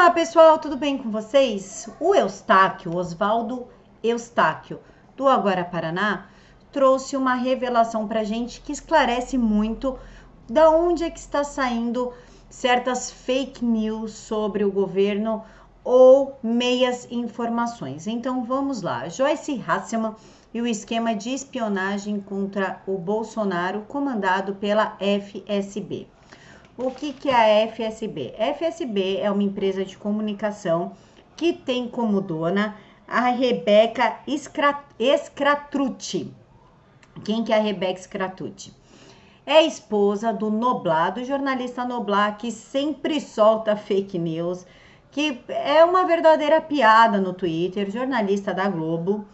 Olá pessoal, tudo bem com vocês? O Eustáquio, Oswaldo Eustáquio, do Agora Paraná, trouxe uma revelação para gente que esclarece muito da onde é que está saindo certas fake news sobre o governo ou meias informações. Então vamos lá. Joyce Hasselman e o esquema de espionagem contra o Bolsonaro comandado pela FSB. O que, que é a FSB? FSB é uma empresa de comunicação que tem como dona a Rebeca Scratrucci. Quem que é a Rebeca Scratrucci? É esposa do Noblar, do jornalista Noblar, que sempre solta fake news, que é uma verdadeira piada no Twitter, jornalista da Globo,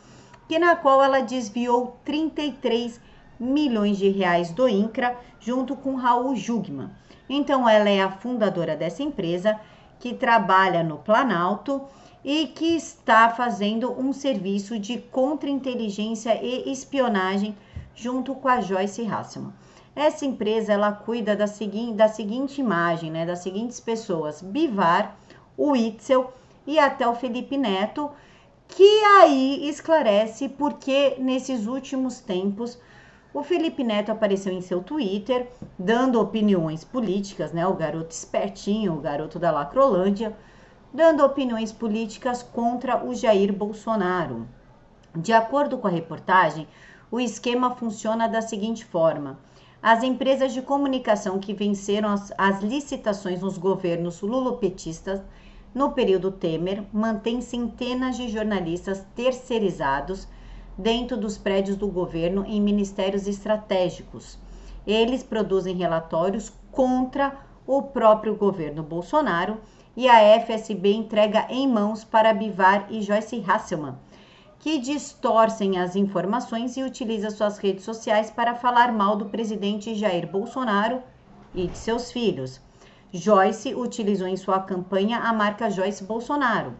que na qual ela desviou 33 milhões de reais do INCRA junto com Raul Jugman. Então, ela é a fundadora dessa empresa que trabalha no Planalto e que está fazendo um serviço de contra-inteligência e espionagem junto com a Joyce Hasselman. Essa empresa ela cuida da seguinte, da seguinte imagem, né, das seguintes pessoas: Bivar, o Itzel e até o Felipe Neto, que aí esclarece porque nesses últimos tempos o Felipe Neto apareceu em seu Twitter dando opiniões políticas, né? O garoto espertinho, o garoto da Lacrolândia, dando opiniões políticas contra o Jair Bolsonaro. De acordo com a reportagem, o esquema funciona da seguinte forma: as empresas de comunicação que venceram as, as licitações nos governos lulopetistas no período Temer mantêm centenas de jornalistas terceirizados dentro dos prédios do governo em ministérios estratégicos. Eles produzem relatórios contra o próprio governo Bolsonaro e a FSB entrega em mãos para Bivar e Joyce Hasselman, que distorcem as informações e utilizam suas redes sociais para falar mal do presidente Jair Bolsonaro e de seus filhos. Joyce utilizou em sua campanha a marca Joyce Bolsonaro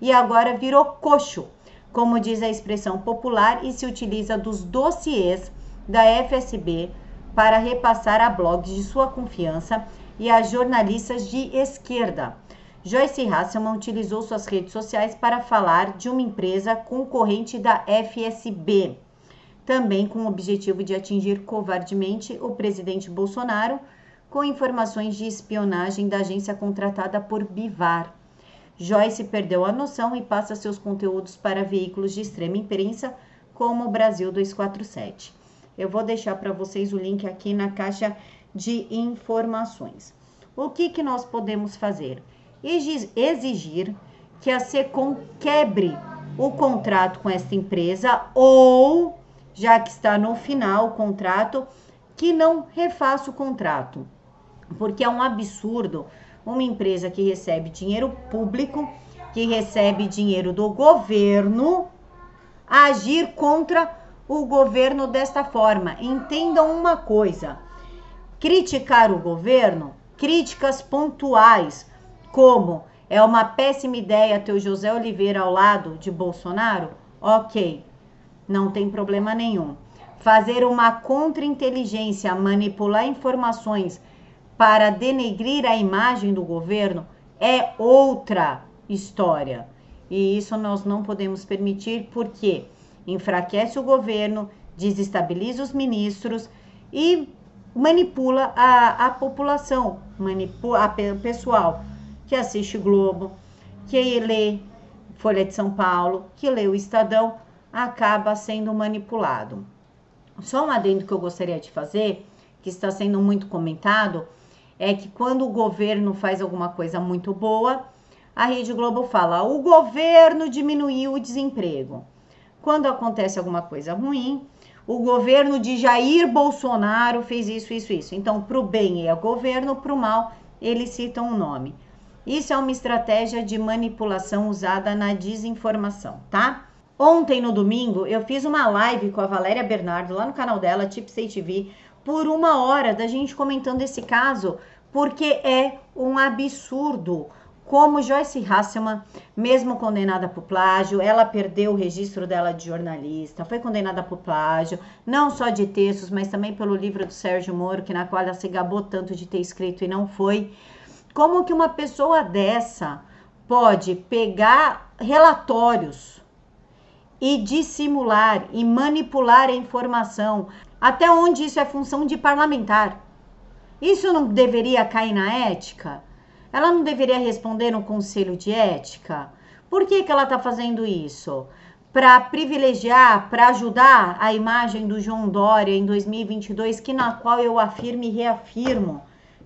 e agora virou coxo como diz a expressão popular, e se utiliza dos dossiês da FSB para repassar a blogs de sua confiança e a jornalistas de esquerda. Joyce Hasselman utilizou suas redes sociais para falar de uma empresa concorrente da FSB, também com o objetivo de atingir covardemente o presidente Bolsonaro com informações de espionagem da agência contratada por Bivar. Joyce perdeu a noção e passa seus conteúdos para veículos de extrema imprensa, como o Brasil 247. Eu vou deixar para vocês o link aqui na caixa de informações. O que, que nós podemos fazer? Exigir que a SECOM quebre o contrato com esta empresa ou, já que está no final o contrato, que não refaça o contrato. Porque é um absurdo uma empresa que recebe dinheiro público, que recebe dinheiro do governo, agir contra o governo desta forma. Entendam uma coisa: criticar o governo, críticas pontuais, como é uma péssima ideia ter o José Oliveira ao lado de Bolsonaro, ok, não tem problema nenhum. Fazer uma contra-inteligência, manipular informações para denegrir a imagem do governo é outra história. E isso nós não podemos permitir porque enfraquece o governo, desestabiliza os ministros e manipula a, a população, manipula o pessoal que assiste Globo, que lê Folha de São Paulo, que lê o Estadão, acaba sendo manipulado. Só um adendo que eu gostaria de fazer, que está sendo muito comentado, é que quando o governo faz alguma coisa muito boa, a Rede Globo fala: o governo diminuiu o desemprego. Quando acontece alguma coisa ruim, o governo de Jair Bolsonaro fez isso, isso, isso. Então, para o bem é o governo, para o mal, eles citam o um nome. Isso é uma estratégia de manipulação usada na desinformação, tá? Ontem, no domingo, eu fiz uma live com a Valéria Bernardo lá no canal dela, Tipsy TV, por uma hora da gente comentando esse caso, porque é um absurdo. Como Joyce Hasselman, mesmo condenada por plágio, ela perdeu o registro dela de jornalista, foi condenada por plágio, não só de textos, mas também pelo livro do Sérgio Moro, que na qual ela se gabou tanto de ter escrito e não foi. Como que uma pessoa dessa pode pegar relatórios e dissimular e manipular a informação. Até onde isso é função de parlamentar? Isso não deveria cair na ética? Ela não deveria responder no conselho de ética? Por que, que ela está fazendo isso? Para privilegiar, para ajudar a imagem do João Dória em 2022, que na qual eu afirmo e reafirmo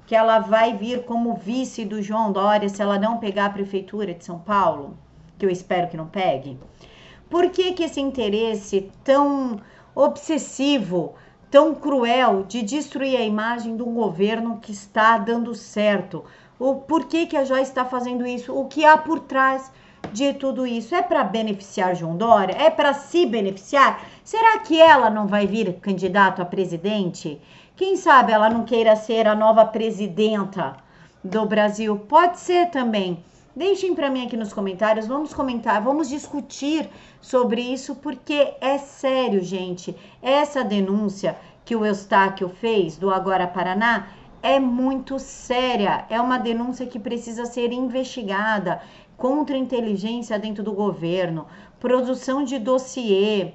que ela vai vir como vice do João Dória se ela não pegar a prefeitura de São Paulo, que eu espero que não pegue. Por que, que esse interesse tão obsessivo, tão cruel de destruir a imagem de um governo que está dando certo? O por que, que a Joyce está fazendo isso? O que há por trás de tudo isso? É para beneficiar João Dória? É para se beneficiar? Será que ela não vai vir candidato a presidente? Quem sabe ela não queira ser a nova presidenta do Brasil? Pode ser também. Deixem para mim aqui nos comentários, vamos comentar, vamos discutir sobre isso, porque é sério, gente. Essa denúncia que o Eustáquio fez do Agora Paraná é muito séria. É uma denúncia que precisa ser investigada contra inteligência dentro do governo, produção de dossiê,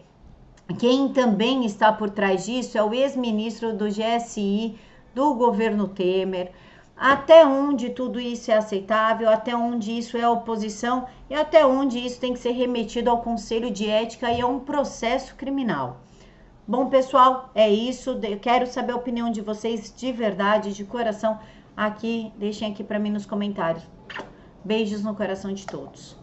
quem também está por trás disso é o ex-ministro do GSI do governo Temer. Até onde tudo isso é aceitável, até onde isso é oposição e até onde isso tem que ser remetido ao Conselho de Ética e a um processo criminal. Bom, pessoal, é isso. Eu quero saber a opinião de vocês de verdade, de coração. Aqui, deixem aqui para mim nos comentários. Beijos no coração de todos.